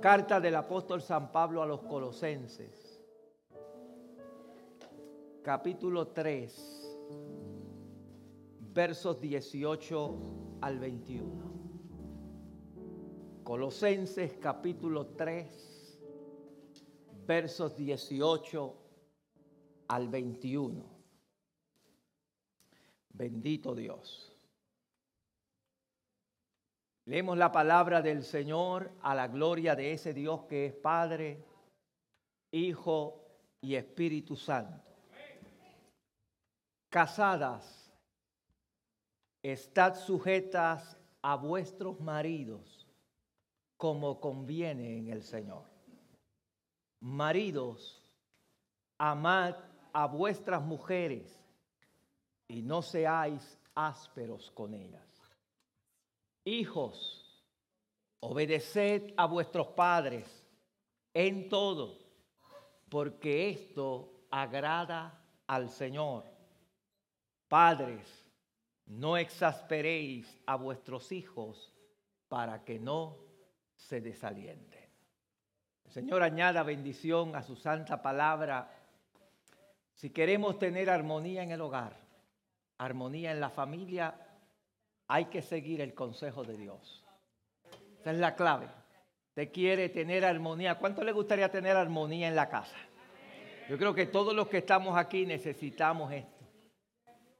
Carta del apóstol San Pablo a los Colosenses, capítulo 3, versos 18 al 21. Colosenses capítulo 3, versos 18 al 21. Bendito Dios. Leemos la palabra del Señor a la gloria de ese Dios que es Padre, Hijo y Espíritu Santo. Casadas, estad sujetas a vuestros maridos como conviene en el Señor. Maridos, amad a vuestras mujeres y no seáis ásperos con ellas. Hijos, obedeced a vuestros padres en todo, porque esto agrada al Señor. Padres, no exasperéis a vuestros hijos para que no se desalienten. El Señor añada bendición a su santa palabra. Si queremos tener armonía en el hogar, armonía en la familia, hay que seguir el consejo de Dios. Esa es la clave. Usted quiere tener armonía. ¿Cuánto le gustaría tener armonía en la casa? Yo creo que todos los que estamos aquí necesitamos esto.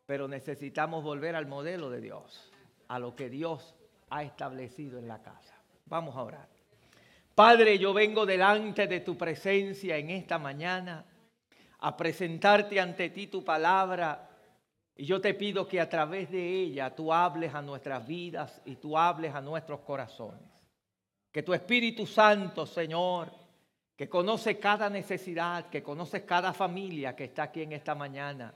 Pero necesitamos volver al modelo de Dios, a lo que Dios ha establecido en la casa. Vamos a orar. Padre, yo vengo delante de tu presencia en esta mañana a presentarte ante ti tu palabra y yo te pido que a través de ella tú hables a nuestras vidas y tú hables a nuestros corazones. Que tu Espíritu Santo, Señor, que conoce cada necesidad, que conoce cada familia que está aquí en esta mañana,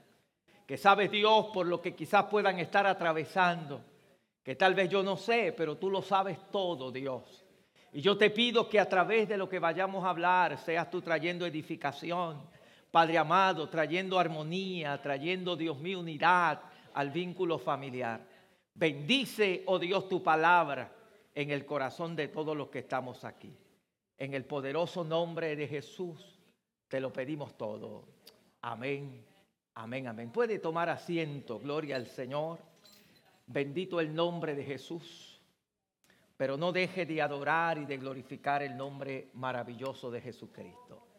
que sabes Dios por lo que quizás puedan estar atravesando, que tal vez yo no sé, pero tú lo sabes todo, Dios. Y yo te pido que a través de lo que vayamos a hablar, seas tú trayendo edificación, Padre amado, trayendo armonía, trayendo, Dios mío, unidad al vínculo familiar. Bendice, oh Dios, tu palabra en el corazón de todos los que estamos aquí. En el poderoso nombre de Jesús te lo pedimos todo. Amén, amén, amén. Puede tomar asiento, gloria al Señor. Bendito el nombre de Jesús. Pero no deje de adorar y de glorificar el nombre maravilloso de Jesucristo.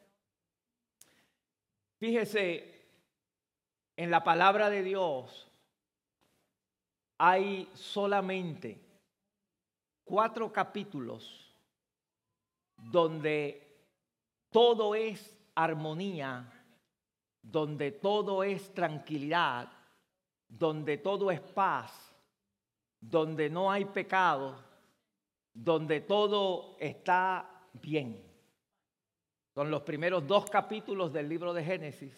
Fíjese, en la palabra de Dios hay solamente cuatro capítulos donde todo es armonía, donde todo es tranquilidad, donde todo es paz, donde no hay pecado, donde todo está bien. Son los primeros dos capítulos del libro de Génesis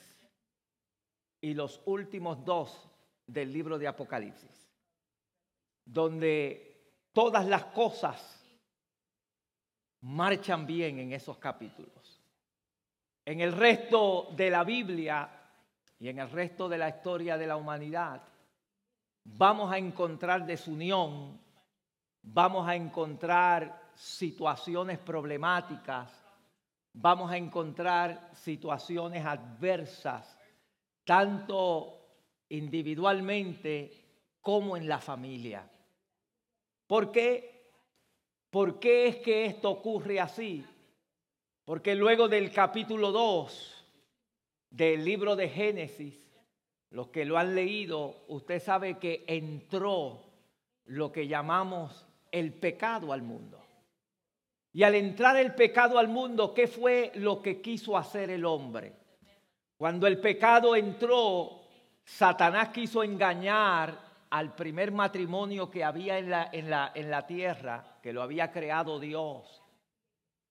y los últimos dos del libro de Apocalipsis, donde todas las cosas marchan bien en esos capítulos. En el resto de la Biblia y en el resto de la historia de la humanidad, vamos a encontrar desunión, vamos a encontrar situaciones problemáticas, vamos a encontrar situaciones adversas, tanto individualmente como en la familia. ¿Por qué? ¿Por qué es que esto ocurre así? Porque luego del capítulo 2 del libro de Génesis, los que lo han leído, usted sabe que entró lo que llamamos el pecado al mundo. Y al entrar el pecado al mundo, ¿qué fue lo que quiso hacer el hombre? Cuando el pecado entró, Satanás quiso engañar al primer matrimonio que había en la, en la, tierra, que lo había creado Dios.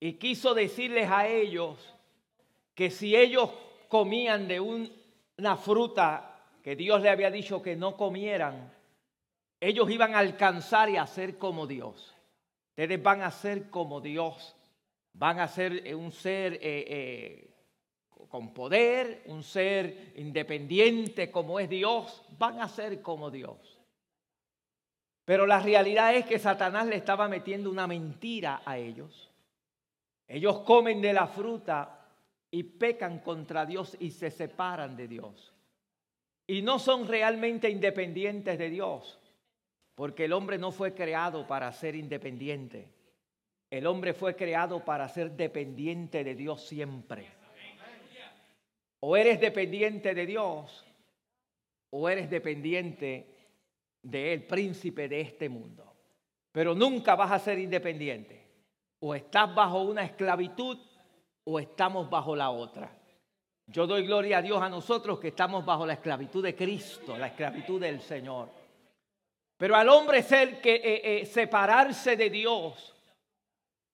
Y quiso decirles a ellos que si ellos comían de una fruta que Dios le había dicho que no comieran, ellos iban a alcanzar y a ser como Dios. Ustedes van a ser como Dios, van a ser eh, un ser eh, eh, con poder, un ser independiente como es Dios, van a ser como Dios. Pero la realidad es que Satanás le estaba metiendo una mentira a ellos. Ellos comen de la fruta y pecan contra Dios y se separan de Dios. Y no son realmente independientes de Dios, porque el hombre no fue creado para ser independiente. El hombre fue creado para ser dependiente de Dios siempre. O eres dependiente de Dios o eres dependiente del príncipe de este mundo. Pero nunca vas a ser independiente. O estás bajo una esclavitud o estamos bajo la otra. Yo doy gloria a Dios a nosotros que estamos bajo la esclavitud de Cristo, la esclavitud del Señor. Pero al hombre ser que eh, eh, separarse de Dios,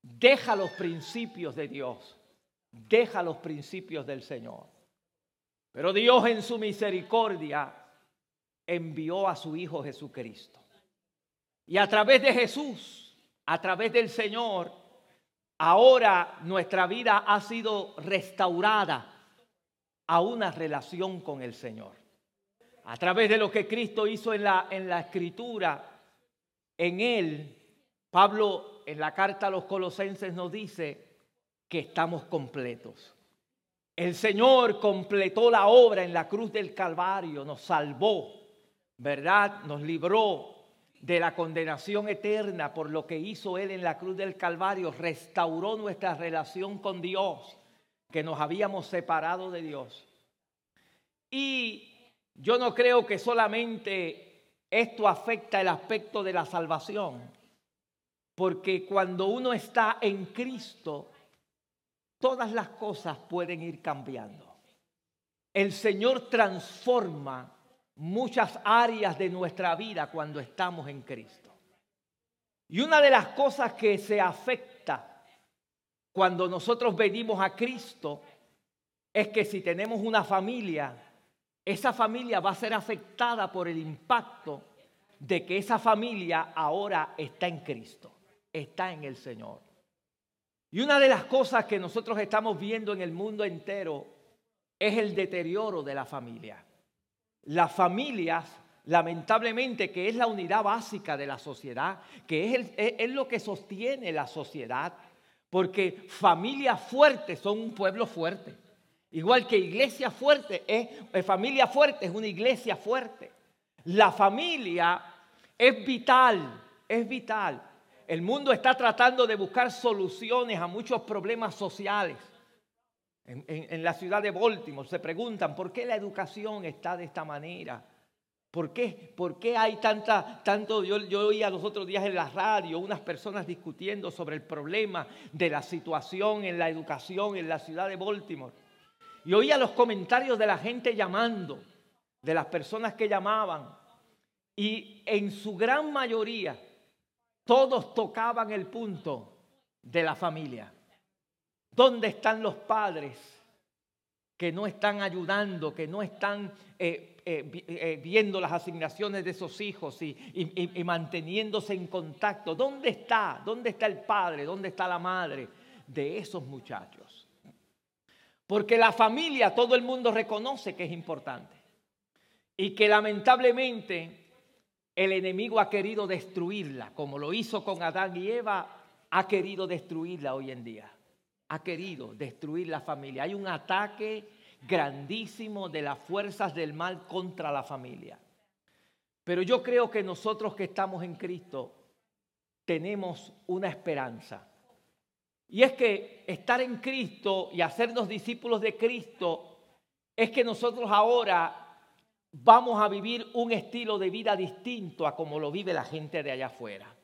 deja los principios de Dios, deja los principios del Señor. Pero Dios en su misericordia envió a su Hijo Jesucristo. Y a través de Jesús, a través del Señor, ahora nuestra vida ha sido restaurada a una relación con el Señor. A través de lo que Cristo hizo en la, en la escritura, en Él, Pablo en la carta a los colosenses nos dice que estamos completos. El Señor completó la obra en la cruz del Calvario, nos salvó, ¿verdad? Nos libró de la condenación eterna por lo que hizo Él en la cruz del Calvario, restauró nuestra relación con Dios, que nos habíamos separado de Dios. Y yo no creo que solamente esto afecta el aspecto de la salvación, porque cuando uno está en Cristo, todas las cosas pueden ir cambiando. El Señor transforma muchas áreas de nuestra vida cuando estamos en Cristo. Y una de las cosas que se afecta cuando nosotros venimos a Cristo es que si tenemos una familia, esa familia va a ser afectada por el impacto de que esa familia ahora está en Cristo, está en el Señor. Y una de las cosas que nosotros estamos viendo en el mundo entero es el deterioro de la familia. Las familias, lamentablemente, que es la unidad básica de la sociedad, que es, lo que sostiene la sociedad, porque familias fuertes son un pueblo fuerte. Igual que iglesia fuerte es, eh, familia fuerte es una iglesia fuerte. La familia es vital, es vital. El mundo está tratando de buscar soluciones a muchos problemas sociales. En, la ciudad de Baltimore se preguntan por qué la educación está de esta manera. ¿Por qué, ¿Por qué hay tanta, tanto? Yo, yo oía los otros días en la radio unas personas discutiendo sobre el problema de la situación en la educación en la ciudad de Baltimore. Y oía los comentarios de la gente llamando, de las personas que llamaban. Y en su gran mayoría todos tocaban el punto de la familia. ¿Dónde están los padres que no están ayudando, que no están eh, eh, eh, viendo las asignaciones de esos hijos y, y manteniéndose en contacto? ¿Dónde está? ¿Dónde está el padre? ¿Dónde está la madre de esos muchachos? Porque la familia todo el mundo reconoce que es importante y que lamentablemente el enemigo ha querido destruirla, como lo hizo con Adán y Eva, ha querido destruirla hoy en día. Ha querido destruir la familia. Hay un ataque grandísimo de las fuerzas del mal contra la familia. Pero yo creo que nosotros que estamos en Cristo tenemos una esperanza. Y es que estar en Cristo y hacernos discípulos de Cristo es que nosotros ahora vamos a vivir un estilo de vida distinto a como lo vive la gente de allá afuera.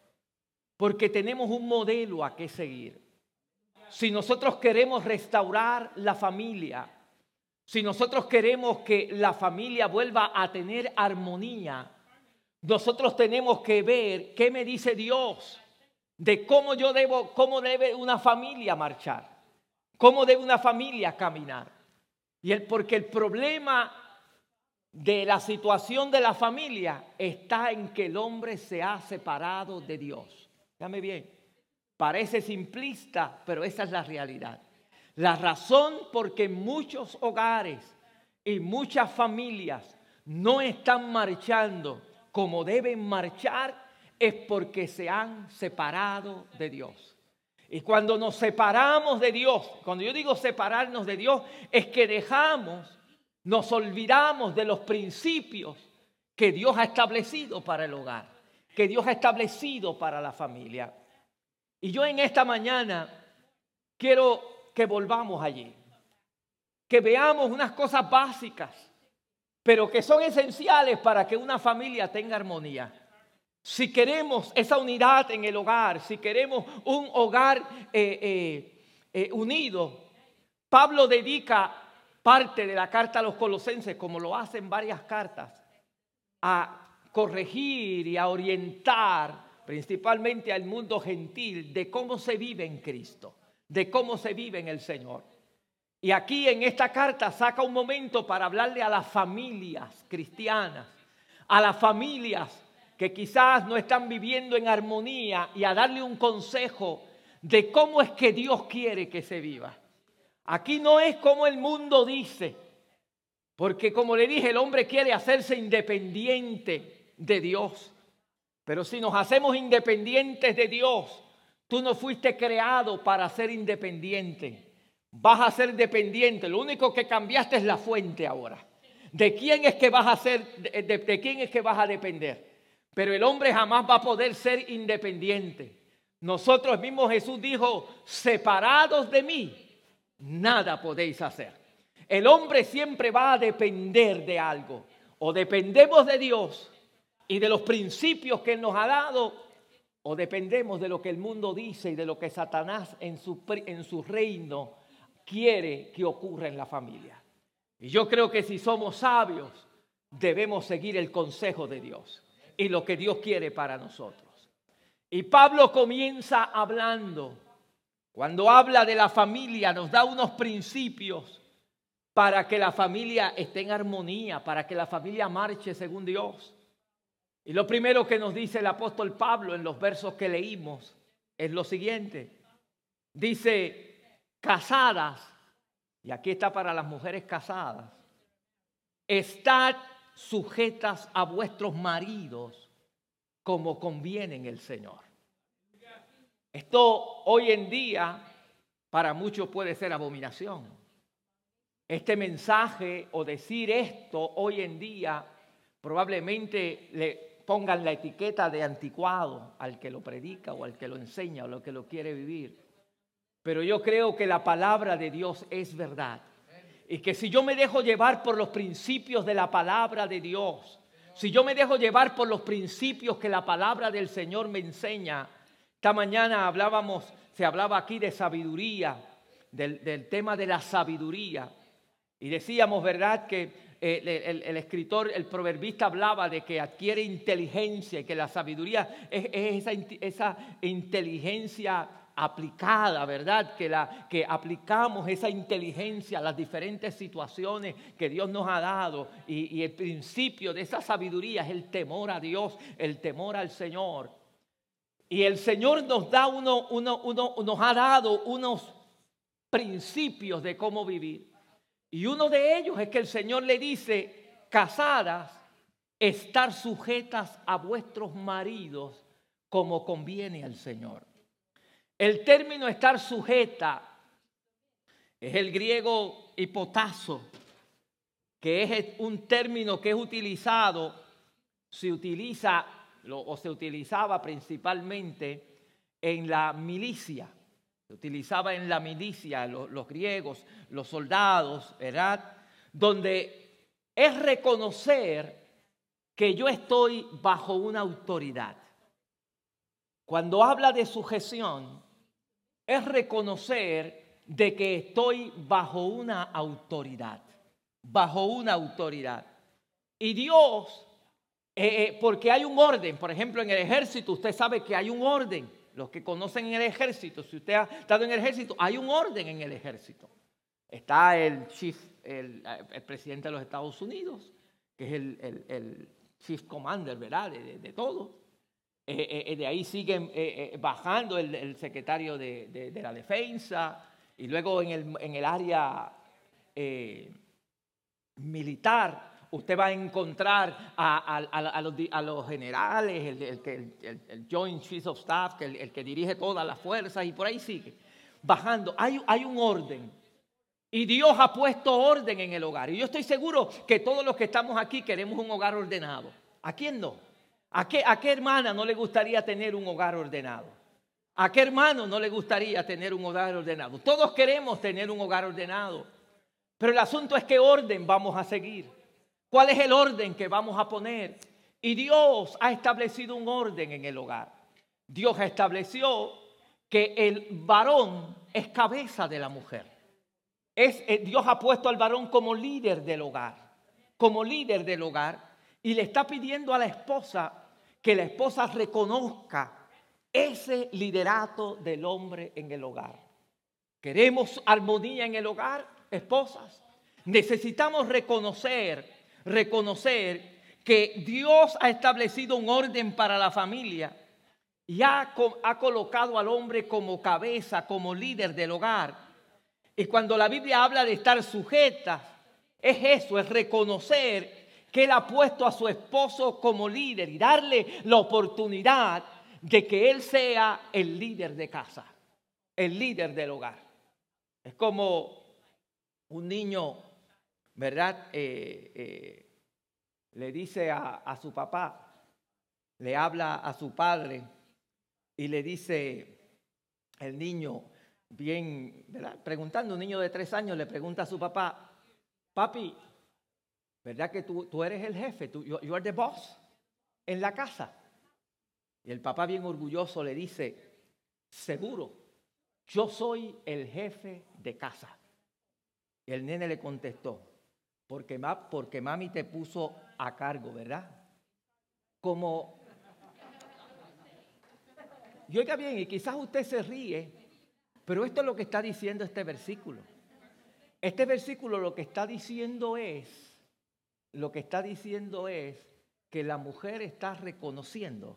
Porque tenemos un modelo a que seguir. Si nosotros queremos restaurar la familia, si nosotros queremos que la familia vuelva a tener armonía, nosotros tenemos que ver qué me dice Dios de cómo yo debo, cómo debe una familia marchar, cómo debe una familia caminar. Y el, porque el problema de la situación de la familia está en que el hombre se ha separado de Dios. Dame bien, parece simplista, pero esa es la realidad. La razón por que muchos hogares y muchas familias no están marchando como deben marchar es porque se han separado de Dios. Y cuando nos separamos de Dios, cuando yo digo separarnos de Dios, es que dejamos, nos olvidamos de los principios que Dios ha establecido para el hogar, que Dios ha establecido para la familia. Y yo en esta mañana quiero que volvamos allí, que veamos unas cosas básicas, pero que son esenciales para que una familia tenga armonía. Si queremos esa unidad en el hogar, si queremos un hogar eh, eh, eh, unido, Pablo dedica parte de la carta a los colosenses, como lo hacen varias cartas, a corregir y a orientar principalmente al mundo gentil de cómo se vive en Cristo, de cómo se vive en el Señor. Y aquí en esta carta saca un momento para hablarle a las familias cristianas, a las familias que quizás no están viviendo en armonía y a darle un consejo de cómo es que Dios quiere que se viva. Aquí no es como el mundo dice, porque como le dije, el hombre quiere hacerse independiente de Dios. Pero si nos hacemos independientes de Dios, tú no fuiste creado para ser independiente. Vas a ser dependiente. Lo único que cambiaste es la fuente ahora. ¿De quién es que vas a ser? de quién es que vas a depender? Pero el hombre jamás va a poder ser independiente. Nosotros mismos Jesús dijo, separados de mí, nada podéis hacer. El hombre siempre va a depender de algo. O dependemos de Dios y de los principios que Él nos ha dado, o dependemos de lo que el mundo dice y de lo que Satanás en su, en su reino quiere que ocurra en la familia. Y yo creo que si somos sabios, debemos seguir el consejo de Dios y lo que Dios quiere para nosotros. Y Pablo comienza hablando, cuando habla de la familia, nos da unos principios para que la familia esté en armonía, para que la familia marche según Dios. Y lo primero que nos dice el apóstol Pablo en los versos que leímos es lo siguiente. Dice, casadas, y aquí está para las mujeres casadas, estad sujetas a vuestros maridos como conviene en el Señor. Esto hoy en día para muchos puede ser abominación. Este mensaje o decir esto hoy en día probablemente le pongan la etiqueta de anticuado al que lo predica o al que lo enseña o al que lo quiere vivir. Pero yo creo que la palabra de Dios es verdad. Y que si yo me dejo llevar por los principios de la palabra de Dios, si yo me dejo llevar por los principios que la palabra del Señor me enseña, esta mañana hablábamos, se hablaba aquí de sabiduría, del, tema de la sabiduría. Y decíamos, ¿verdad?, que eh, el, escritor, el proverbista hablaba de que adquiere inteligencia y que la sabiduría es, esa, esa, inteligencia aplicada, ¿verdad? Que, la, que aplicamos esa inteligencia a las diferentes situaciones que Dios nos ha dado. Y, el principio de esa sabiduría es el temor a Dios, el temor al Señor. Y el Señor nos da uno, uno, uno, nos ha dado unos principios de cómo vivir. Y uno de ellos es que el Señor le dice, casadas, estar sujetas a vuestros maridos como conviene al Señor. El término estar sujeta es el griego hipotazo, que es un término que es utilizado, se utiliza o se utilizaba principalmente en la milicia. Se utilizaba en la milicia, los, los griegos, los soldados, ¿verdad? Donde es reconocer que yo estoy bajo una autoridad. Cuando habla de sujeción, es reconocer de que estoy bajo una autoridad, bajo una autoridad. Y Dios, eh, eh, porque hay un orden, por ejemplo, en el ejército, usted sabe que hay un orden. Los que conocen el ejército, si usted ha estado en el ejército, hay un orden en el ejército. Está el chief, el, presidente de los Estados Unidos, que es el, chief commander, ¿verdad? de todo. Eh, eh, de ahí siguen eh, bajando el, secretario de, la defensa y luego en el, área militar usted va a encontrar a, los, generales, el, Joint Chiefs of Staff, el, que dirige todas las fuerzas y por ahí sigue, bajando. Hay un orden. Y Dios ha puesto orden en el hogar. Y yo estoy seguro que todos los que estamos aquí queremos un hogar ordenado. ¿A quién no? ¿A qué, ¿A qué hermana no le gustaría tener un hogar ordenado? ¿A qué hermano no le gustaría tener un hogar ordenado? Todos queremos tener un hogar ordenado. Pero el asunto es qué orden vamos a seguir. ¿Cuál es el orden que vamos a poner? Y Dios ha establecido un orden en el hogar. Dios estableció que el varón es cabeza de la mujer. Es, eh, Dios ha puesto al varón como líder del hogar, como líder del hogar, y le está pidiendo a la esposa que la esposa reconozca ese liderato del hombre en el hogar. ¿Queremos armonía en el hogar, esposas? Necesitamos reconocer, reconocer que Dios ha establecido un orden para la familia y ha, ha colocado al hombre como cabeza, como líder del hogar. Y cuando la Biblia habla de estar sujeta, es eso, es reconocer que Él ha puesto a su esposo como líder y darle la oportunidad de que Él sea el líder de casa, el líder del hogar. Es como un niño, ¿verdad? Eh, eh, le dice a, a su papá, le habla a su padre y le dice el niño, bien, ¿verdad? Preguntando, un niño de tres años le pregunta a su papá, papi, ¿Verdad que tú, tú eres el jefe? Tú, you, are the boss en la casa. Y el papá bien orgulloso le dice, seguro, yo soy el jefe de casa. Y el nene le contestó, porque, porque mami te puso a cargo, ¿verdad? Como... Y oiga bien, y quizás usted se ríe, pero esto es lo que está diciendo este versículo. Este versículo lo que está diciendo es lo que está diciendo es que la mujer está reconociendo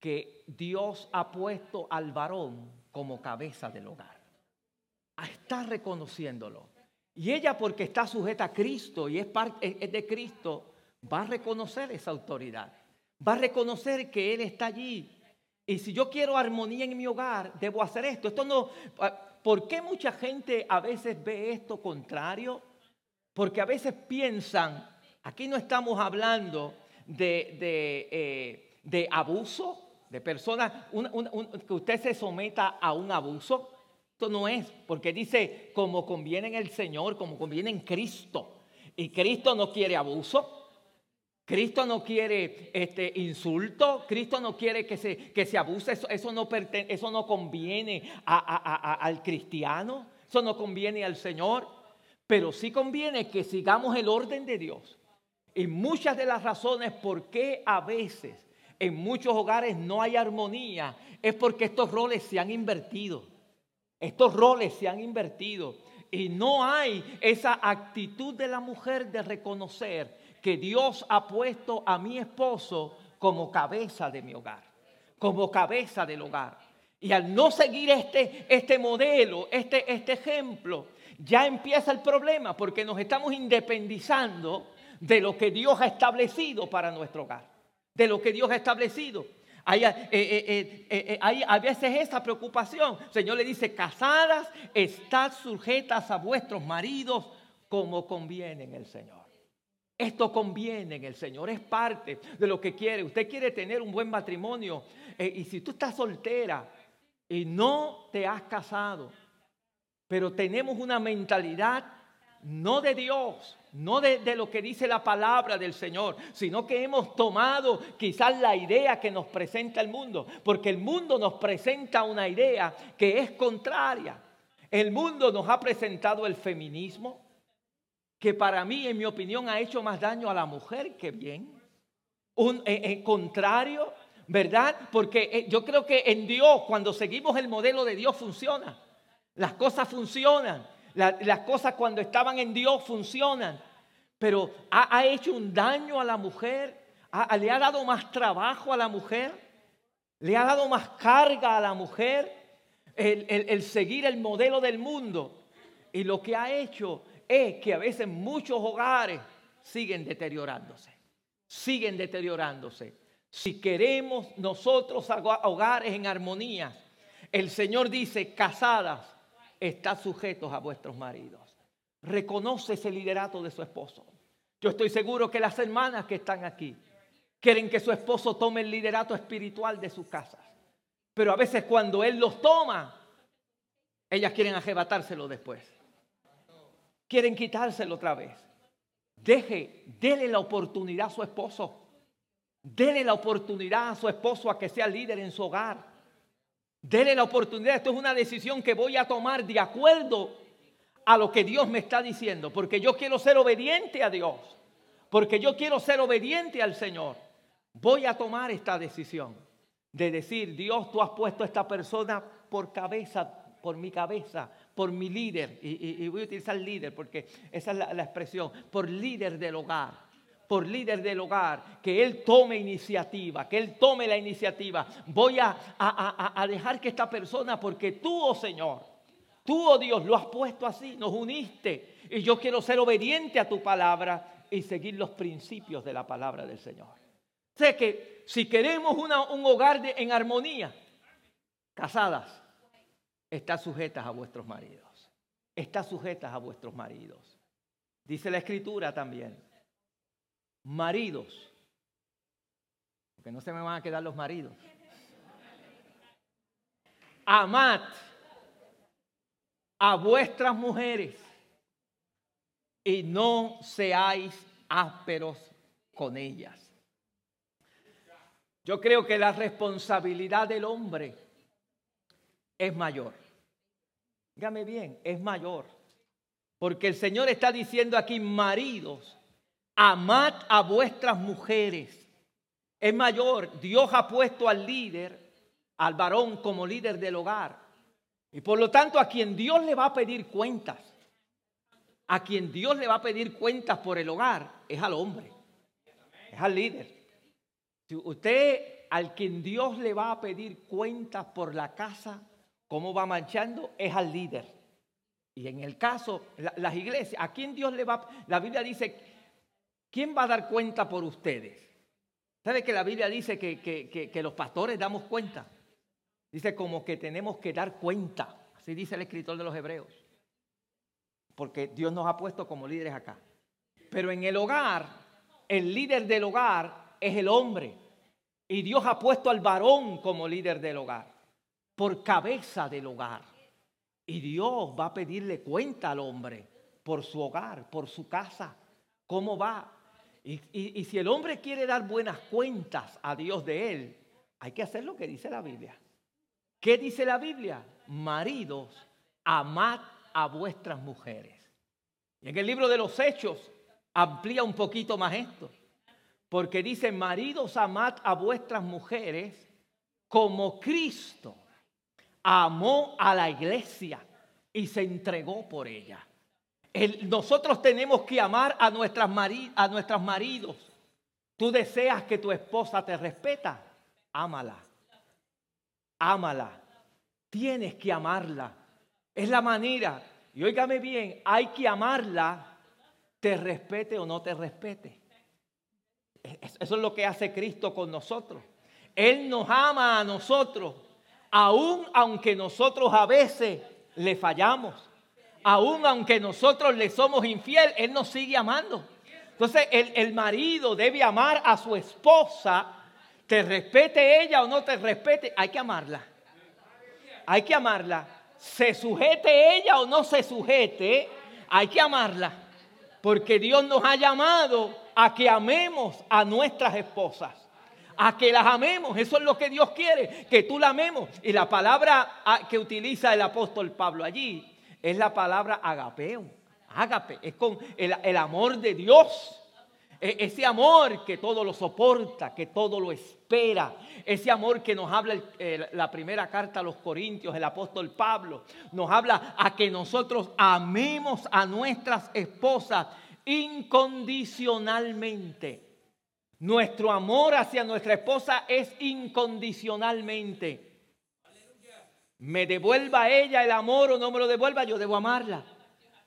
que Dios ha puesto al varón como cabeza del hogar. Está reconociéndolo. Y ella porque está sujeta a Cristo y es, es de Cristo, va a reconocer esa autoridad. Va a reconocer que Él está allí. Y si yo quiero armonía en mi hogar, debo hacer esto. Esto no. ¿Por qué mucha gente a veces ve esto contrario? Porque a veces piensan, aquí no estamos hablando de, de, eh, abuso, de personas, que usted se someta a un abuso. Esto no es, porque dice como conviene en el Señor, como conviene en Cristo. Y Cristo no quiere abuso. Cristo no quiere este insulto, Cristo no quiere que se, que se abuse, eso, no, eso no conviene al cristiano, eso no conviene al Señor. Pero sí conviene que sigamos el orden de Dios. Y muchas de las razones por qué a veces en muchos hogares no hay armonía es porque estos roles se han invertido. Estos roles se han invertido. Y no hay esa actitud de la mujer de reconocer que Dios ha puesto a mi esposo como cabeza de mi hogar, como cabeza del hogar. Y al no seguir este, este modelo, este, este ejemplo, ya empieza el problema porque nos estamos independizando de lo que Dios ha establecido para nuestro hogar, de lo que Dios ha establecido. Hay, eh, eh, eh, a veces esa preocupación. El Señor le dice, casadas, estad sujetas a vuestros maridos como conviene en el Señor. Esto conviene en el Señor, es parte de lo que quiere. Usted quiere tener un buen matrimonio y si tú estás soltera y no te has casado, pero tenemos una mentalidad no de Dios, no de, lo que dice la palabra del Señor, sino que hemos tomado quizás la idea que nos presenta el mundo, porque el mundo nos presenta una idea que es contraria. El mundo nos ha presentado el feminismo, que para mí, en mi opinión, ha hecho más daño a la mujer que bien. Un eh, eh, contrario, ¿verdad? Porque eh, yo creo que en Dios, cuando seguimos el modelo de Dios, funciona. Las cosas funcionan. las cosas cuando estaban en Dios funcionan. Pero ha, hecho un daño a la mujer. le ha dado más trabajo a la mujer. Le ha dado más carga a la mujer. el seguir el modelo del mundo. Y lo que ha hecho es que a veces muchos hogares siguen deteriorándose, siguen deteriorándose. Si queremos nosotros hogares en armonía, el Señor dice, casadas, estad sujetos a vuestros maridos. Reconoce ese liderato de su esposo. Yo estoy seguro que las hermanas que están aquí quieren que su esposo tome el liderato espiritual de sus casas. Pero a veces cuando él los toma, ellas quieren arrebatárselo después. Quieren quitárselo otra vez. Deje, dele la oportunidad a su esposo. Dele la oportunidad a su esposo a que sea líder en su hogar. Dele la oportunidad. Esto es una decisión que voy a tomar de acuerdo a lo que Dios me está diciendo. Porque yo quiero ser obediente a Dios. Porque yo quiero ser obediente al Señor. Voy a tomar esta decisión de decir, Dios, tú has puesto a esta persona por cabeza, por mi cabeza, por mi líder. Y, voy a utilizar líder porque esa es la expresión, por líder del hogar por líder del hogar, que Él tome iniciativa, que Él tome la iniciativa. Voy a, a, dejar que esta persona, porque tú, oh Señor, tú, oh Dios, lo has puesto así, nos uniste. Y yo quiero ser obediente a tu palabra y seguir los principios de la palabra del Señor. Sé que si queremos un hogar en armonía, casadas, está sujetas a vuestros maridos. Está sujetas a vuestros maridos. Dice la escritura también maridos, porque no se me van a quedar los maridos. Amad a vuestras mujeres y no seáis ásperos con ellas. Yo creo que la responsabilidad del hombre es mayor. Dígame bien, es mayor. Porque el Señor está diciendo aquí, maridos, amad a vuestras mujeres. Es mayor, Dios ha puesto al líder, al varón como líder del hogar. Y por lo tanto a quien Dios le va a pedir cuentas, a quien Dios le va a pedir cuentas por el hogar, es al hombre, es al líder. Si usted, al quien Dios le va a pedir cuentas por la casa, cómo va manchando, es al líder. Y en el caso, las iglesias, ¿a quién Dios le va? La Biblia dice ¿Quién va a dar cuenta por ustedes? ¿Sabe que la Biblia dice que, los pastores damos cuenta? Dice como que tenemos que dar cuenta. Así dice el escritor de los Hebreos. Porque Dios nos ha puesto como líderes acá. Pero en el hogar, el líder del hogar es el hombre. Y Dios ha puesto al varón como líder del hogar. Por cabeza del hogar. Y Dios va a pedirle cuenta al hombre por su hogar, por su casa. ¿Cómo va? Y, si el hombre quiere dar buenas cuentas a Dios de él, hay que hacer lo que dice la Biblia. ¿Qué dice la Biblia? Maridos, amad a vuestras mujeres. Y en el libro de los Hechos amplía un poquito más esto. Porque dice, maridos, amad a vuestras mujeres como Cristo amó a la iglesia y se entregó por ella nosotros tenemos que amar a, nuestras a nuestros maridos. Tú deseas que tu esposa te respeta, ámala. Ámala. Tienes que amarla. Es la manera. Y óigame bien, hay que amarla, te respete o no te respete. Eso es lo que hace Cristo con nosotros. Él nos ama a nosotros, aun aunque nosotros a veces le fallamos aún aunque nosotros le somos infiel, Él nos sigue amando. Entonces el, marido debe amar a su esposa, te respete ella o no te respete, hay que amarla. Hay que amarla. Se sujete ella o no se sujete, hay que amarla. Porque Dios nos ha llamado a que amemos a nuestras esposas. A que las amemos. Eso es lo que Dios quiere, que tú la amemos. Y la palabra ah, que utiliza el apóstol Pablo allí es la palabra agapeo. Agape, es con el, amor de Dios. E, ese amor que todo lo soporta, que todo lo espera. Ese amor que nos habla la primera carta a los Corintios, el apóstol Pablo. Nos habla a que nosotros amemos a nuestras esposas incondicionalmente. Nuestro amor hacia nuestra esposa es incondicionalmente me devuelva ella el amor o no me lo devuelva, yo debo amarla.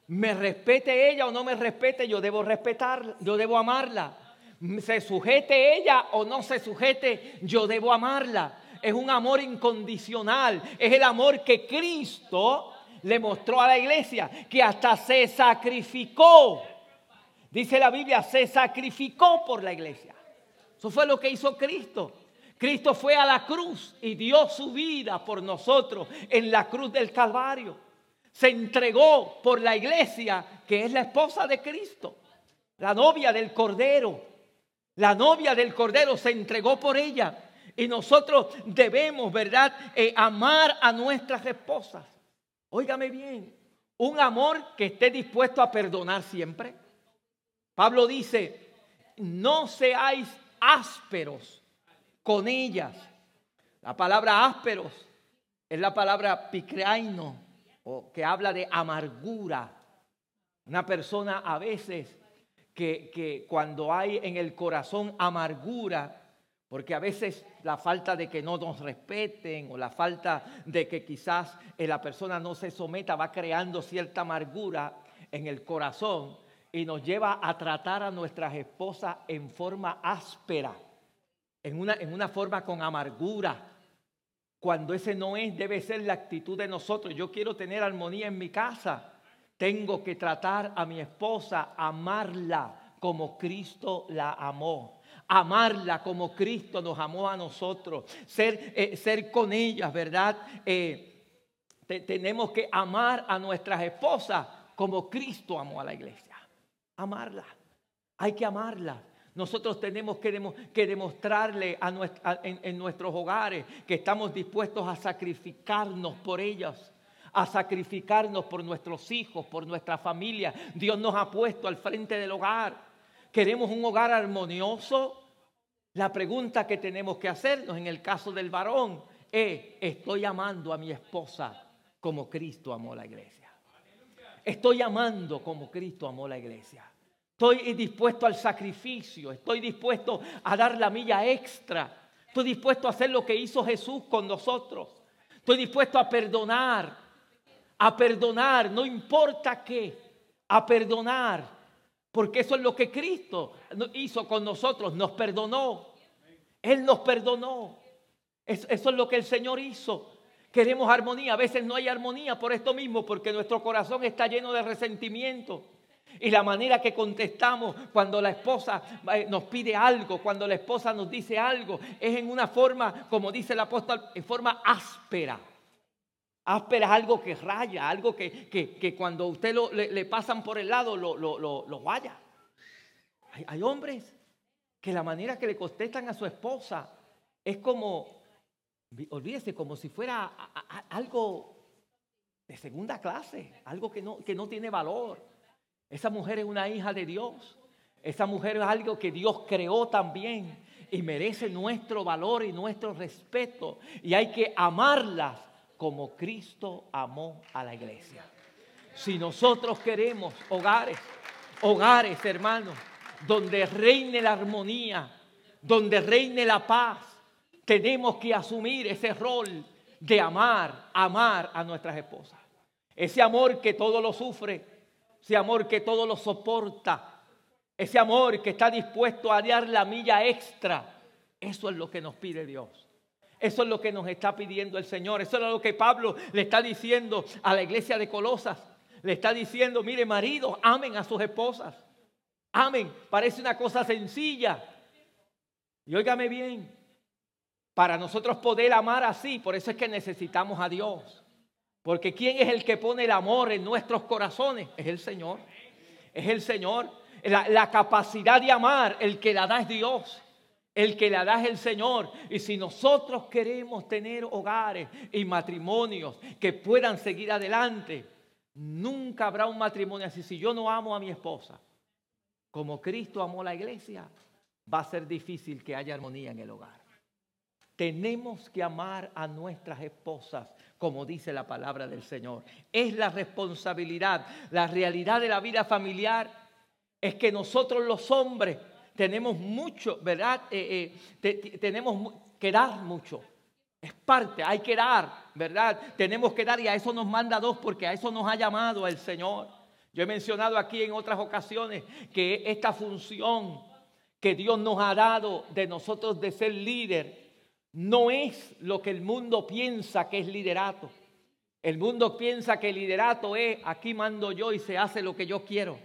Me respete ella o no me respete, yo debo respetarla, yo debo amarla. Se sujete ella o no se sujete, yo debo amarla. Es un amor incondicional, es el amor que Cristo le mostró a la iglesia, que hasta se sacrificó. Dice la Biblia, se sacrificó por la iglesia. Eso fue lo que hizo Cristo. Cristo fue a la cruz y dio su vida por nosotros en la cruz del Calvario. Se entregó por la iglesia, que es la esposa de Cristo, la novia del Cordero. La novia del Cordero se entregó por ella. Y nosotros debemos, ¿verdad?, eh, amar a nuestras esposas. Óigame bien, un amor que esté dispuesto a perdonar siempre. Pablo dice, no seáis ásperos con ellas. La palabra ásperos es la palabra picreaino, o que habla de amargura. Una persona a veces que, que cuando hay en el corazón amargura, porque a veces la falta de que no nos respeten o la falta de que quizás eh, la persona no se someta va creando cierta amargura en el corazón y nos lleva a tratar a nuestras esposas en forma áspera, en una, en una forma con amargura. Cuando ese no es, debe ser la actitud de nosotros. Yo quiero tener armonía en mi casa. Tengo que tratar a mi esposa, amarla como Cristo la amó amarla como Cristo nos amó a nosotros, ser, eh, ser con ellas, ¿verdad? Eh, tenemos que amar a nuestras esposas como Cristo amó a la iglesia amarla. Hay que amarla. Nosotros tenemos que, demostrarle a en, nuestros hogares que estamos dispuestos a sacrificarnos por ellas, a sacrificarnos por nuestros hijos, por nuestra familia. Dios nos ha puesto al frente del hogar. Queremos un hogar armonioso. La pregunta que tenemos que hacernos en el caso del varón es, ¿estoy amando a mi esposa como Cristo amó la iglesia? Estoy amando como Cristo amó la iglesia. Estoy dispuesto al sacrificio. Estoy dispuesto a dar la milla extra. Estoy dispuesto a hacer lo que hizo Jesús con nosotros. Estoy dispuesto a perdonar. A perdonar, no importa qué. A perdonar. Porque eso es lo que Cristo hizo con nosotros. Nos perdonó. Él nos perdonó. Eso es lo que el Señor hizo. Queremos armonía. A veces no hay armonía por esto mismo, porque nuestro corazón está lleno de resentimiento. Y la manera que contestamos cuando la esposa eh, nos pide algo, cuando la esposa nos dice algo, es en una forma, como dice el apóstol, en forma áspera. Áspera es algo que raya, algo que, cuando usted lo, le, pasan por el lado lo, lo, vaya. Hay, hay hombres que la manera que le contestan a su esposa es como olvídese, como si fuera algo de segunda clase, algo que no, que no tiene valor. Esa mujer es una hija de Dios. Esa mujer es algo que Dios creó también y merece nuestro valor y nuestro respeto. Y hay que amarlas como Cristo amó a la iglesia. Si nosotros queremos hogares, hogares hermanos, donde reine la armonía, donde reine la paz, tenemos que asumir ese rol de amar, amar a nuestras esposas. Ese amor que todo lo sufre, ese amor que todo lo soporta, ese amor que está dispuesto a dar la milla extra. Eso es lo que nos pide Dios. Eso es lo que nos está pidiendo el Señor. Eso es lo que Pablo le está diciendo a la iglesia de Colosas. Le está diciendo, mire, maridos, amen a sus esposas. Amen. Parece una cosa sencilla. Y óigame bien, para nosotros poder amar así, por eso es que necesitamos a Dios. Porque ¿quién es el que pone el amor en nuestros corazones? Es el Señor. Es el Señor. La, capacidad de amar, el que la da es Dios. El que la da es el Señor. Y si nosotros queremos tener hogares y matrimonios que puedan seguir adelante, nunca habrá un matrimonio así. Si yo no amo a mi esposa, como Cristo amó la iglesia, va a ser difícil que haya armonía en el hogar. Tenemos que amar a nuestras esposas, como dice la palabra del Señor. Es la responsabilidad, la realidad de la vida familiar es que nosotros los hombres tenemos mucho, ¿verdad? Eh, eh, tenemos que dar mucho. Es parte, hay que dar, ¿verdad? Tenemos que dar y a eso nos manda dos porque a eso nos ha llamado el Señor. Yo he mencionado aquí en otras ocasiones que esta función que Dios nos ha dado de nosotros de ser líder no es lo que el mundo piensa que es liderato. El mundo piensa que el liderato es aquí mando yo y se hace lo que yo quiero.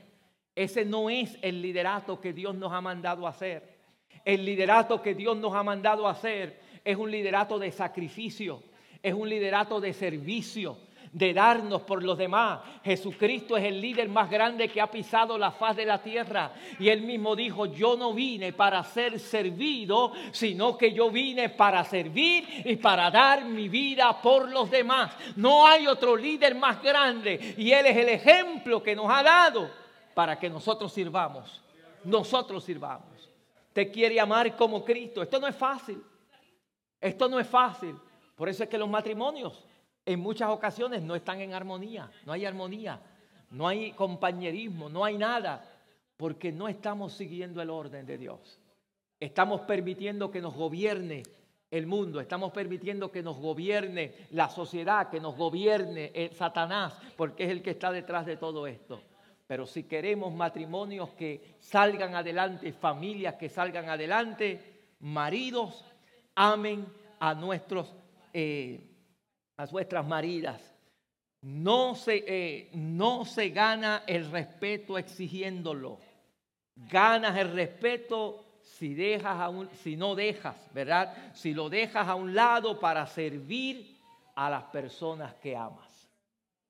Ese no es el liderato que Dios nos ha mandado hacer. El liderato que Dios nos ha mandado a hacer es un liderato de sacrificio, es un liderato de servicio, de darnos por los demás. Jesucristo es el líder más grande que ha pisado la faz de la tierra. Y él mismo dijo, yo no vine para ser servido, sino que yo vine para servir y para dar mi vida por los demás. No hay otro líder más grande y él es el ejemplo que nos ha dado para que nosotros sirvamos. Nosotros sirvamos. Te quiere amar como Cristo. Esto no es fácil. Esto no es fácil. Por eso es que los matrimonios en muchas ocasiones no están en armonía, no hay armonía, no hay compañerismo, no hay nada, porque no estamos siguiendo el orden de Dios. Estamos permitiendo que nos gobierne el mundo, estamos permitiendo que nos gobierne la sociedad, que nos gobierne el Satanás, porque es el que está detrás de todo esto. Pero si queremos matrimonios que salgan adelante, familias que salgan adelante, maridos, amen a nuestros eh, a vuestras maridas. No se, eh, no se gana el respeto exigiéndolo. Ganas el respeto si, dejas a un, si no dejas, ¿verdad? Si lo dejas a un lado para servir a las personas que amas.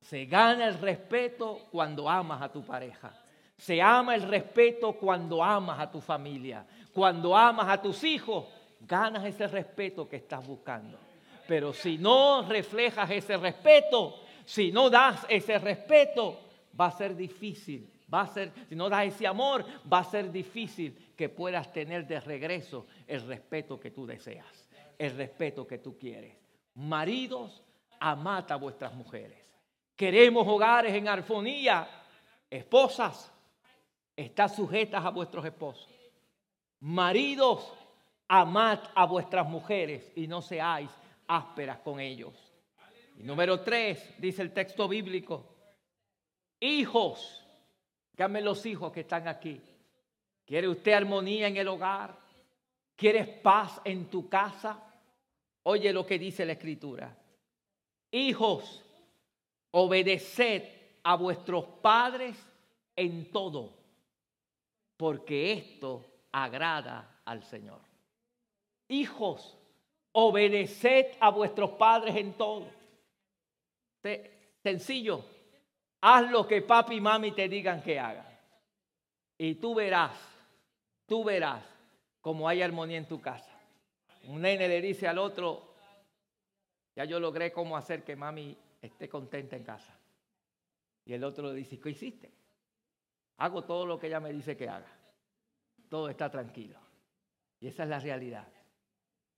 Se gana el respeto cuando amas a tu pareja. Se ama el respeto cuando amas a tu familia. Cuando amas a tus hijos, ganas ese respeto que estás buscando. Pero si no reflejas ese respeto, si no das ese respeto, va a ser difícil. Va a ser, si no das ese amor, va a ser difícil que puedas tener de regreso el respeto que tú deseas, el respeto que tú quieres. Maridos, amad a vuestras mujeres. Queremos hogares en armonía. Esposas, están sujetas a vuestros esposos. Maridos, amad a vuestras mujeres y no seáis ásperas con ellos. Y número tres, dice el texto bíblico, hijos, llame los hijos que están aquí. ¿Quiere usted armonía en el hogar? ¿Quieres paz en tu casa? Oye lo que dice la escritura. Hijos, obedeced a vuestros padres en todo, porque esto agrada al Señor. Hijos, obedeced a vuestros padres en todo. Sencillo, haz lo que papi y mami te digan que hagan. Y tú verás, tú verás cómo hay armonía en tu casa. Un nene le dice al otro, ya yo logré cómo hacer que mami esté contenta en casa. Y el otro le dice, ¿qué hiciste? Hago todo lo que ella me dice que haga. Todo está tranquilo. Y esa es la realidad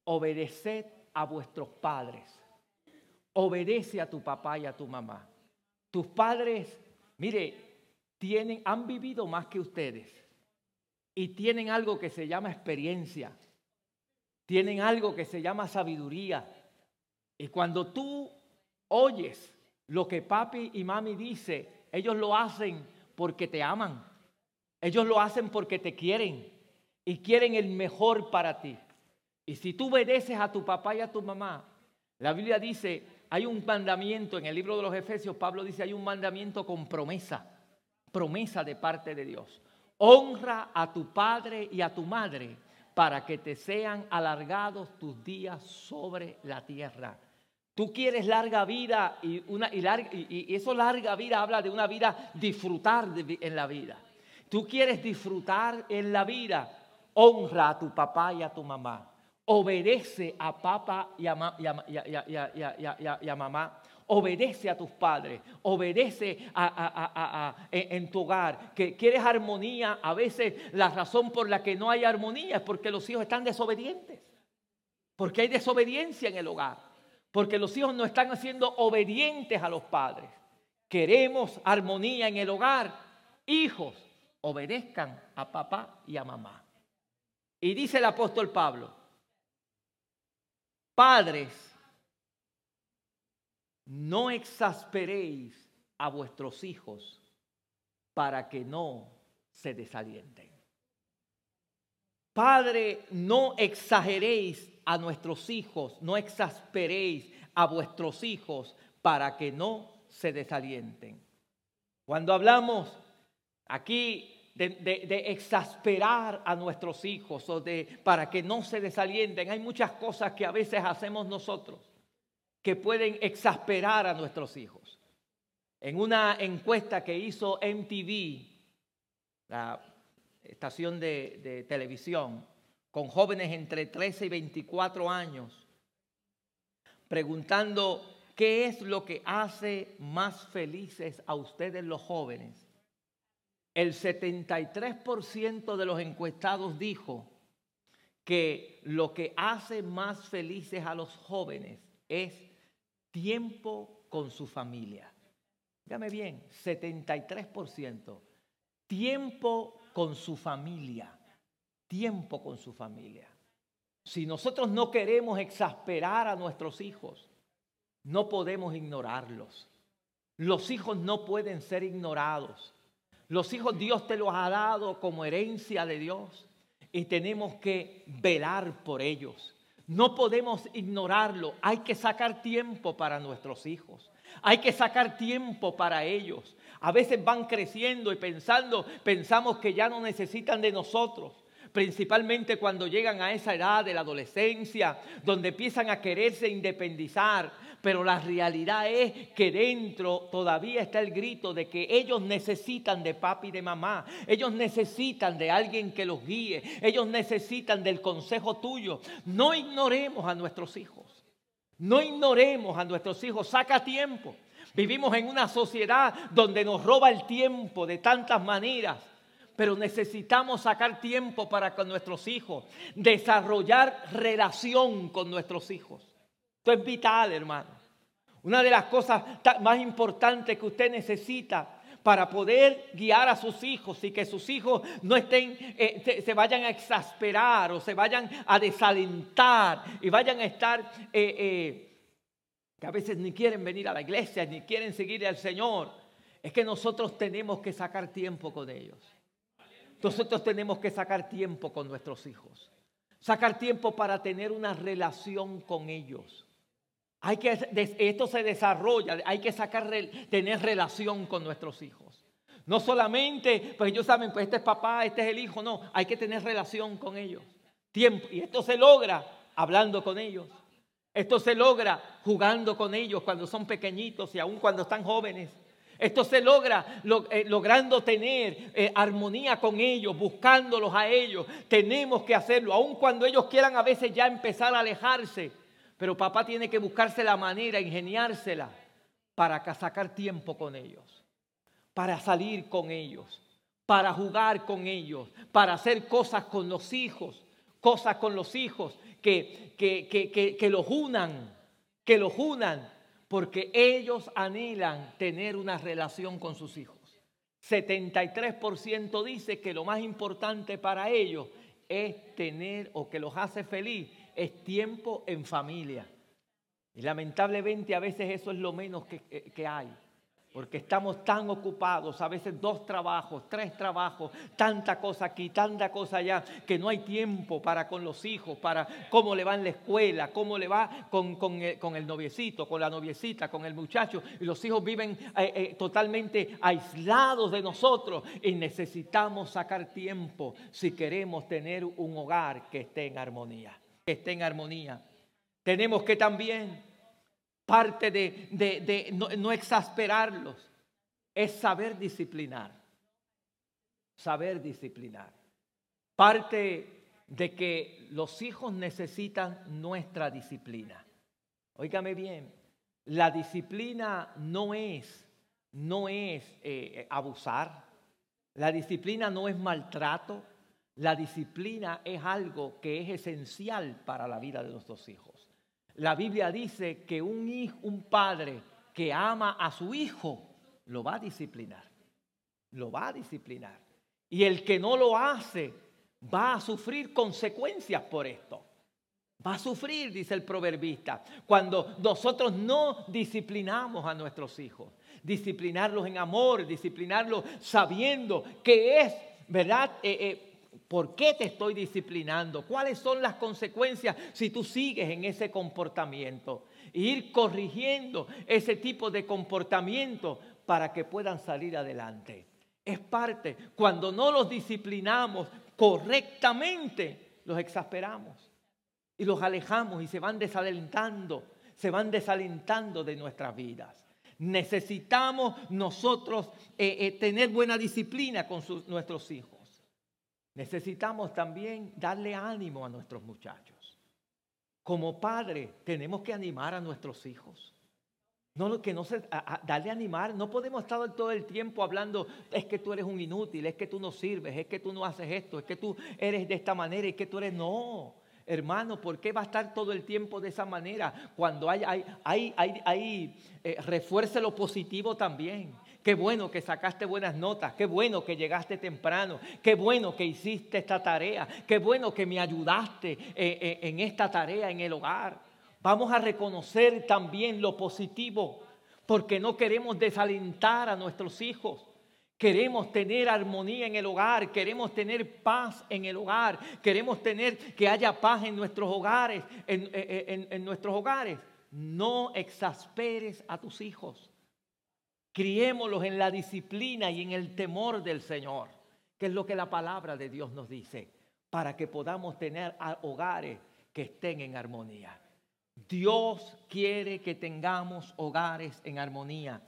obedeced a vuestros padres. Obedece a tu papá y a tu mamá. Tus padres, mire, tienen, han vivido más que ustedes y tienen algo que se llama experiencia. Tienen algo que se llama sabiduría. Y cuando tú oyes lo que papi y mami dice, ellos lo hacen porque te aman. Ellos lo hacen porque te quieren y quieren el mejor para ti. Y si tú obedeces a tu papá y a tu mamá, la Biblia dice, hay un mandamiento en el libro de los Efesios, Pablo dice, hay un mandamiento con promesa, promesa de parte de Dios. Honra a tu padre y a tu madre para que te sean alargados tus días sobre la tierra. Tú quieres larga vida y, una, y, larga, y, eso larga vida habla de una vida disfrutar en la vida. Tú quieres disfrutar en la vida, honra a tu papá y a tu mamá obedece a papá y a, mamá, obedece a tus padres, obedece en tu hogar, que quieres armonía, a veces la razón por la que no hay armonía es porque los hijos están desobedientes, porque hay desobediencia en el hogar, porque los hijos no están haciendo obedientes a los padres. Queremos armonía en el hogar, hijos, obedezcan a papá y a mamá. Y dice el apóstol Pablo, Padres, no exasperéis a vuestros hijos para que no se desalienten. Padre, no exageréis a nuestros hijos, no exasperéis a vuestros hijos para que no se desalienten. Cuando hablamos aquí de, exasperar a nuestros hijos o de para que no se desalienten. Hay muchas cosas que a veces hacemos nosotros que pueden exasperar a nuestros hijos. En una encuesta que hizo MTV, la estación de, de televisión, con jóvenes entre 13 y 24 años, preguntando qué es lo que hace más felices a ustedes los jóvenes el 73% de los encuestados dijo que lo que hace más felices a los jóvenes es tiempo con su familia. Dígame bien, 73%. Tiempo con su familia. Tiempo con su familia. Si nosotros no queremos exasperar a nuestros hijos, no podemos ignorarlos. Los hijos no pueden ser ignorados. Los hijos Dios te los ha dado como herencia de Dios y tenemos que velar por ellos. No podemos ignorarlo. Hay que sacar tiempo para nuestros hijos. Hay que sacar tiempo para ellos. A veces van creciendo y pensando, pensamos que ya no necesitan de nosotros principalmente cuando llegan a esa edad de la adolescencia, donde empiezan a quererse independizar, pero la realidad es que dentro todavía está el grito de que ellos necesitan de papi y de mamá, ellos necesitan de alguien que los guíe, ellos necesitan del consejo tuyo. No ignoremos a nuestros hijos, no ignoremos a nuestros hijos, saca tiempo. Vivimos en una sociedad donde nos roba el tiempo de tantas maneras pero necesitamos sacar tiempo para con nuestros hijos, desarrollar relación con nuestros hijos. Esto es vital, hermano. Una de las cosas más importantes que usted necesita para poder guiar a sus hijos y que sus hijos no estén, eh, se, vayan a exasperar o se vayan a desalentar y vayan a estar, eh, eh, que a veces ni quieren venir a la iglesia, ni quieren seguir al Señor, es que nosotros tenemos que sacar tiempo con ellos. Nosotros tenemos que sacar tiempo con nuestros hijos. Sacar tiempo para tener una relación con ellos. Hay que, esto se desarrolla, hay que sacar, tener relación con nuestros hijos. No solamente, pues ellos saben, pues este es papá, este es el hijo, no, hay que tener relación con ellos. Tiempo. Y esto se logra hablando con ellos. Esto se logra jugando con ellos cuando son pequeñitos y aún cuando están jóvenes. Esto se logra eh, logrando tener eh, armonía con ellos, buscándolos a ellos. Tenemos que hacerlo, aun cuando ellos quieran a veces ya empezar a alejarse. Pero papá tiene que buscarse la manera, ingeniársela para sacar tiempo con ellos, para salir con ellos, para jugar con ellos, para hacer cosas con los hijos, cosas con los hijos que, que, que, que los unan, que los unan, porque ellos anhelan tener una relación con sus hijos. 73% dice que lo más importante para ellos es tener o que los hace feliz es tiempo en familia. Y lamentablemente a veces eso es lo menos que, que, hay. Porque estamos tan ocupados, a veces dos trabajos, tres trabajos, tanta cosa aquí, tanta cosa allá, que no hay tiempo para con los hijos, para cómo le va en la escuela, cómo le va con, con, el, con el, noviecito, con la noviecita, con el muchacho. Y los hijos viven eh, eh, totalmente aislados de nosotros y necesitamos sacar tiempo si queremos tener un hogar que esté en armonía que esté en armonía. Tenemos que también, parte de, no, exasperarlos, es saber disciplinar. Saber disciplinar. Parte de que los hijos necesitan nuestra disciplina. Óigame bien, la disciplina no es, no es eh, abusar, la disciplina no es maltrato, la disciplina es algo que es esencial para la vida de nuestros hijos. La Biblia dice que un, hijo, un padre que ama a su hijo lo va a disciplinar. Lo va a disciplinar. Y el que no lo hace va a sufrir consecuencias por esto. Va a sufrir, dice el proverbista, cuando nosotros no disciplinamos a nuestros hijos. Disciplinarlos en amor, disciplinarlos sabiendo que es, ¿verdad? Eh, eh, ¿Por qué te estoy disciplinando? ¿Cuáles son las consecuencias si tú sigues en ese comportamiento? ir corrigiendo ese tipo de comportamiento para que puedan salir adelante. Es parte. Cuando no los disciplinamos correctamente, los exasperamos y los alejamos y se van desalentando, se van desalentando de nuestras vidas. Necesitamos nosotros eh, eh, tener buena disciplina con nuestros hijos. Necesitamos también darle ánimo a nuestros muchachos. Como padre tenemos que animar a nuestros hijos. No, que no se, darle animar. No podemos estar todo el tiempo hablando, es que tú eres un inútil, es que tú no sirves, es que tú no haces esto, es que tú eres de esta manera, es que tú eres no. Hermano, ¿por qué va a estar todo el tiempo de esa manera? Cuando hay, hay, hay, hay, eh, refuerce lo positivo también. Qué bueno que sacaste buenas notas, qué bueno que llegaste temprano, qué bueno que hiciste esta tarea, qué bueno que me ayudaste eh, eh, en esta tarea en el hogar. Vamos a reconocer también lo positivo, porque no queremos desalentar a nuestros hijos. Queremos tener armonía en el hogar, queremos tener paz en el hogar, queremos tener que haya paz en nuestros hogares, en, nuestros hogares. No exasperes a tus hijos. Criémoslos en la disciplina y en el temor del Señor, que es lo que la palabra de Dios nos dice, para que podamos tener hogares que estén en armonía. Dios quiere que tengamos hogares en armonía.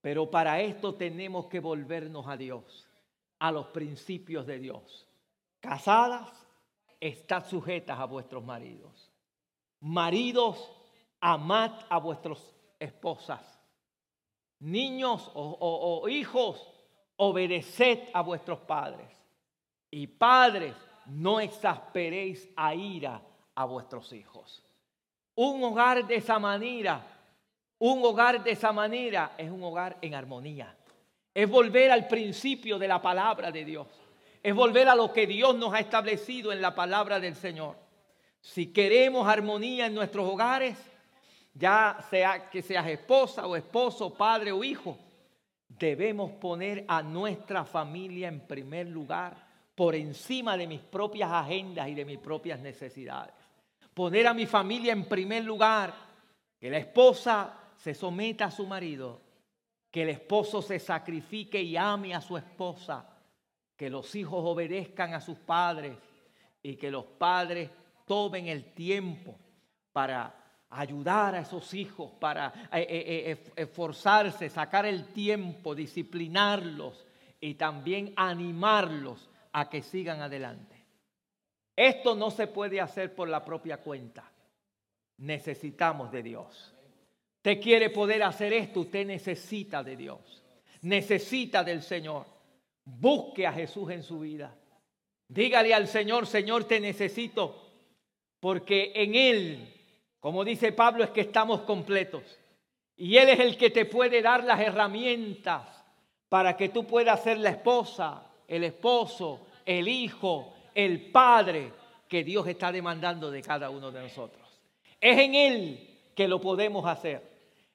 Pero para esto tenemos que volvernos a Dios, a los principios de Dios. Casadas, estad sujetas a vuestros maridos. Maridos, amad a vuestras esposas. Niños o, hijos, obedeced a vuestros padres. Y padres, no exasperéis a ira a vuestros hijos. Un hogar de esa manera un hogar de esa manera es un hogar en armonía. Es volver al principio de la palabra de Dios. Es volver a lo que Dios nos ha establecido en la palabra del Señor. Si queremos armonía en nuestros hogares, ya sea que seas esposa o esposo, padre o hijo, debemos poner a nuestra familia en primer lugar por encima de mis propias agendas y de mis propias necesidades. Poner a mi familia en primer lugar, que la esposa se someta a su marido, que el esposo se sacrifique y ame a su esposa, que los hijos obedezcan a sus padres y que los padres tomen el tiempo para ayudar a esos hijos, para eh, eh, eh, esforzarse, sacar el tiempo, disciplinarlos y también animarlos a que sigan adelante. Esto no se puede hacer por la propia cuenta. Necesitamos de Dios. Usted quiere poder hacer esto, usted necesita de Dios, necesita del Señor. Busque a Jesús en su vida. Dígale al Señor, Señor, te necesito, porque en Él, como dice Pablo, es que estamos completos. Y Él es el que te puede dar las herramientas para que tú puedas ser la esposa, el esposo, el hijo, el padre que Dios está demandando de cada uno de nosotros. Es en Él que lo podemos hacer.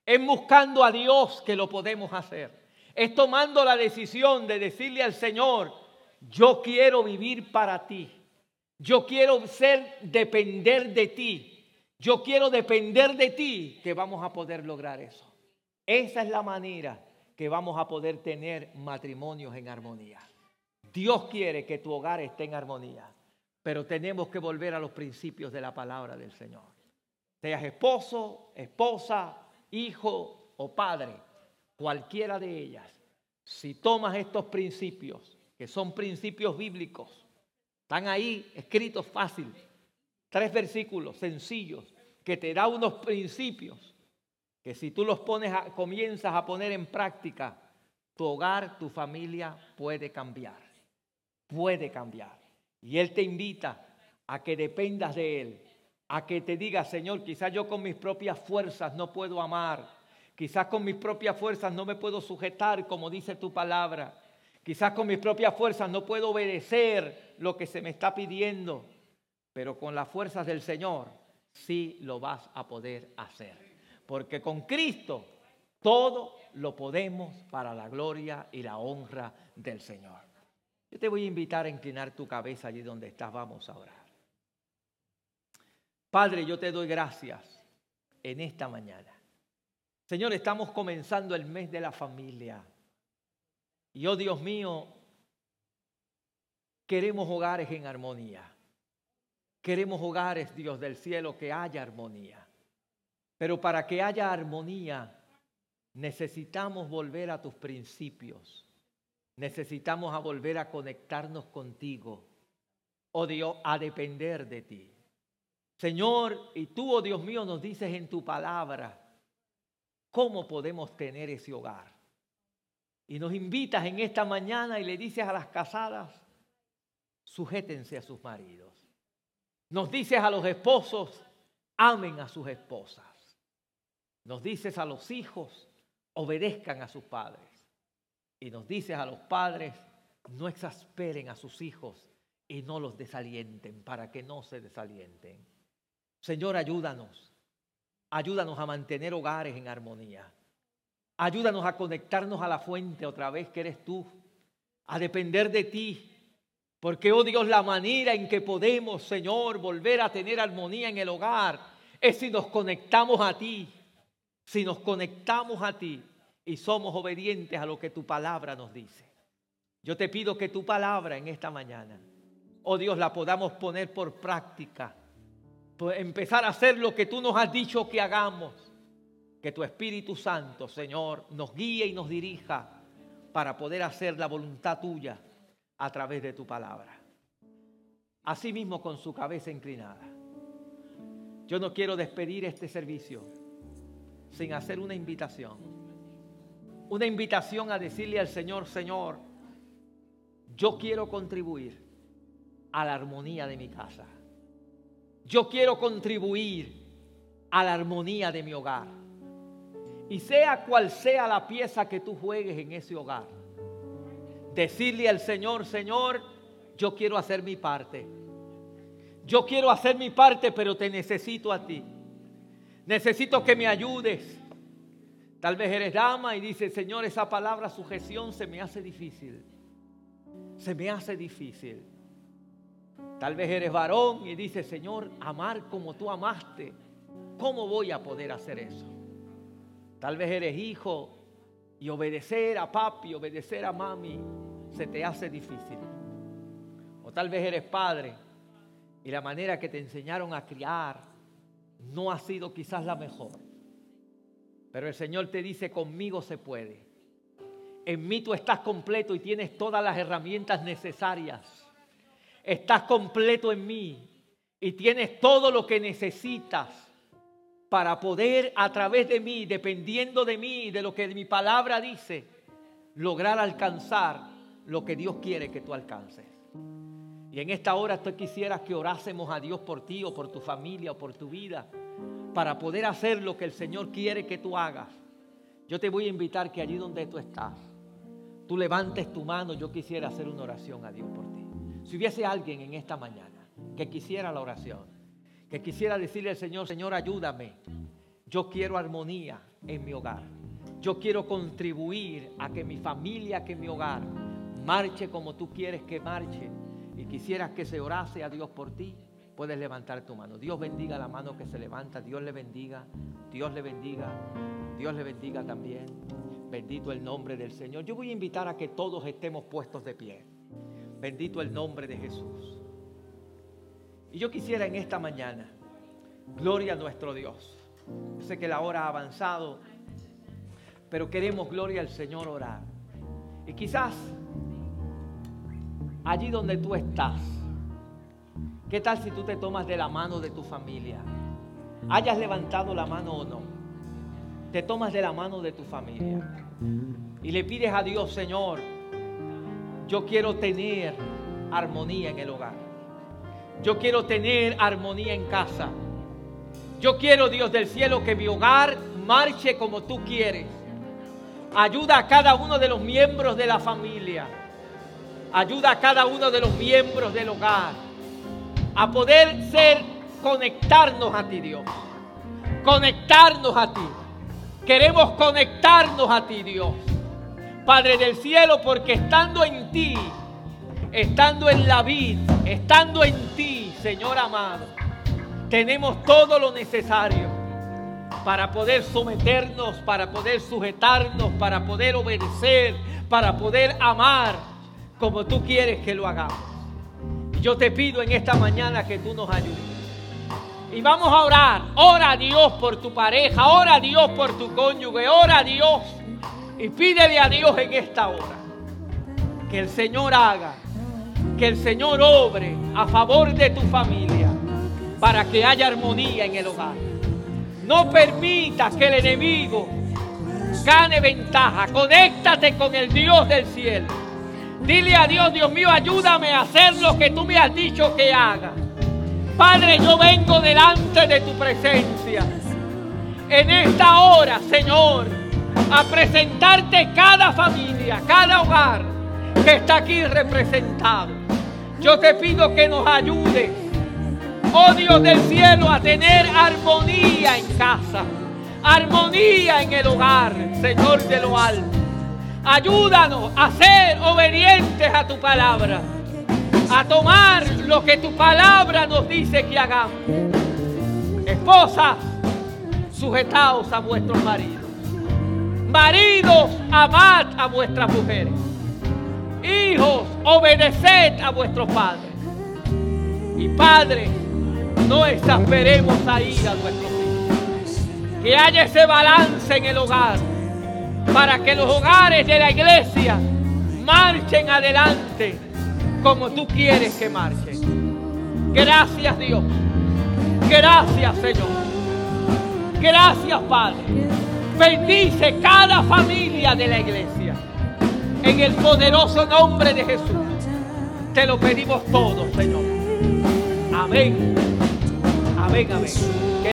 Es buscando a Dios que lo podemos hacer. Es tomando la decisión de decirle al Señor, yo quiero vivir para ti. Yo quiero ser depender de ti. Yo quiero depender de ti que vamos a poder lograr eso. Esa es la manera que vamos a poder tener matrimonios en armonía. Dios quiere que tu hogar esté en armonía, pero tenemos que volver a los principios de la palabra del Señor seas esposo, esposa, hijo o padre, cualquiera de ellas, si tomas estos principios, que son principios bíblicos, están ahí escritos fácil, tres versículos sencillos, que te da unos principios que si tú los pones comienzas a poner en práctica, tu hogar, tu familia puede cambiar. Puede cambiar. Y Él te invita a que dependas de Él a que te diga, Señor, quizás yo con mis propias fuerzas no puedo amar, quizás con mis propias fuerzas no me puedo sujetar como dice tu palabra, quizás con mis propias fuerzas no puedo obedecer lo que se me está pidiendo, pero con las fuerzas del Señor sí lo vas a poder hacer. Porque con Cristo todo lo podemos para la gloria y la honra del Señor. Yo te voy a invitar a inclinar tu cabeza allí donde estás. Vamos a orar. Padre, yo te doy gracias en esta mañana. Señor, estamos comenzando el mes de la familia. Y oh Dios mío, queremos hogares en armonía. Queremos hogares, Dios del cielo, que haya armonía. Pero para que haya armonía, necesitamos volver a tus principios. Necesitamos volver a conectarnos contigo. Oh Dios, a depender de ti. Señor, y tú, oh Dios mío, nos dices en tu palabra cómo podemos tener ese hogar. Y nos invitas en esta mañana y le dices a las casadas, sujétense a sus maridos. Nos dices a los esposos, amen a sus esposas. Nos dices a los hijos, obedezcan a sus padres. Y nos dices a los padres, no exasperen a sus hijos y no los desalienten para que no se desalienten. Señor, ayúdanos. Ayúdanos a mantener hogares en armonía. Ayúdanos a conectarnos a la fuente otra vez que eres tú. A depender de ti. Porque, oh Dios, la manera en que podemos, Señor, volver a tener armonía en el hogar es si nos conectamos a ti. Si nos conectamos a ti y somos obedientes a lo que tu palabra nos dice. Yo te pido que tu palabra en esta mañana, oh Dios, la podamos poner por práctica empezar a hacer lo que tú nos has dicho que hagamos. Que tu Espíritu Santo, Señor, nos guíe y nos dirija para poder hacer la voluntad tuya a través de tu palabra. Asimismo con su cabeza inclinada. Yo no quiero despedir este servicio sin hacer una invitación. Una invitación a decirle al Señor, Señor, yo quiero contribuir a la armonía de mi casa. Yo quiero contribuir a la armonía de mi hogar. Y sea cual sea la pieza que tú juegues en ese hogar, decirle al Señor, Señor, yo quiero hacer mi parte. Yo quiero hacer mi parte, pero te necesito a ti. Necesito que me ayudes. Tal vez eres dama y dices, Señor, esa palabra sujeción se me hace difícil. Se me hace difícil. Tal vez eres varón y dices, Señor, amar como tú amaste, ¿cómo voy a poder hacer eso? Tal vez eres hijo y obedecer a papi, obedecer a mami, se te hace difícil. O tal vez eres padre y la manera que te enseñaron a criar no ha sido quizás la mejor. Pero el Señor te dice, conmigo se puede. En mí tú estás completo y tienes todas las herramientas necesarias estás completo en mí y tienes todo lo que necesitas para poder a través de mí, dependiendo de mí, de lo que mi palabra dice, lograr alcanzar lo que Dios quiere que tú alcances. Y en esta hora tú quisieras que orásemos a Dios por ti o por tu familia o por tu vida, para poder hacer lo que el Señor quiere que tú hagas. Yo te voy a invitar que allí donde tú estás, tú levantes tu mano, yo quisiera hacer una oración a Dios por ti. Si hubiese alguien en esta mañana que quisiera la oración, que quisiera decirle al Señor, Señor, ayúdame. Yo quiero armonía en mi hogar. Yo quiero contribuir a que mi familia, que mi hogar marche como tú quieres que marche. Y quisieras que se orase a Dios por ti, puedes levantar tu mano. Dios bendiga la mano que se levanta. Dios le bendiga. Dios le bendiga. Dios le bendiga también. Bendito el nombre del Señor. Yo voy a invitar a que todos estemos puestos de pie. Bendito el nombre de Jesús. Y yo quisiera en esta mañana, gloria a nuestro Dios. sé que la hora ha avanzado, pero queremos, gloria al Señor, orar. Y quizás allí donde tú estás, ¿qué tal si tú te tomas de la mano de tu familia? Hayas levantado la mano o no, te tomas de la mano de tu familia y le pides a Dios, Señor, yo quiero tener armonía en el hogar. Yo quiero tener armonía en casa. Yo quiero, Dios del cielo, que mi hogar marche como tú quieres. Ayuda a cada uno de los miembros de la familia. Ayuda a cada uno de los miembros del hogar. a poder ser, conectarnos a ti, Dios. Conectarnos a ti. Queremos conectarnos a ti, Dios. Padre del cielo, porque estando en ti, estando en la vida, estando en ti, Señor amado, tenemos todo lo necesario para poder someternos, para poder sujetarnos, para poder obedecer, para poder amar como tú quieres que lo hagamos. Yo te pido en esta mañana que tú nos ayudes. Y vamos a orar. Ora a Dios por tu pareja, ora a Dios por tu cónyuge, ora a Dios y pídele a Dios en esta hora que el Señor haga, que el Señor obre a favor de tu familia para que haya armonía en el hogar. No permitas que el enemigo gane ventaja. Conéctate con el Dios del cielo. Dile a Dios, Dios mío, ayúdame a hacer lo que tú me has dicho que haga. Padre, yo vengo delante de tu presencia. En esta hora, Señor, a presentarte cada familia, cada hogar que está aquí representado. Yo te pido que nos ayudes, oh Dios del cielo, a tener armonía en casa, armonía en el hogar, Señor de lo alto. Ayúdanos a ser obedientes a tu palabra, a tomar lo que tu palabra nos dice que hagamos. Esposas, sujetaos a vuestros maridos. Maridos, amad a vuestras mujeres. Hijos, obedeced a vuestros padres. Y padres, no exasperemos a ir a nuestros hijos. Que haya ese balance en el hogar para que los hogares de la iglesia marchen adelante como tú quieres que marchen. Gracias Dios. Gracias Señor. Gracias Padre. Bendice cada familia de la iglesia. En el poderoso nombre de Jesús. Te lo pedimos todo, Señor. Amén. Amén, amén.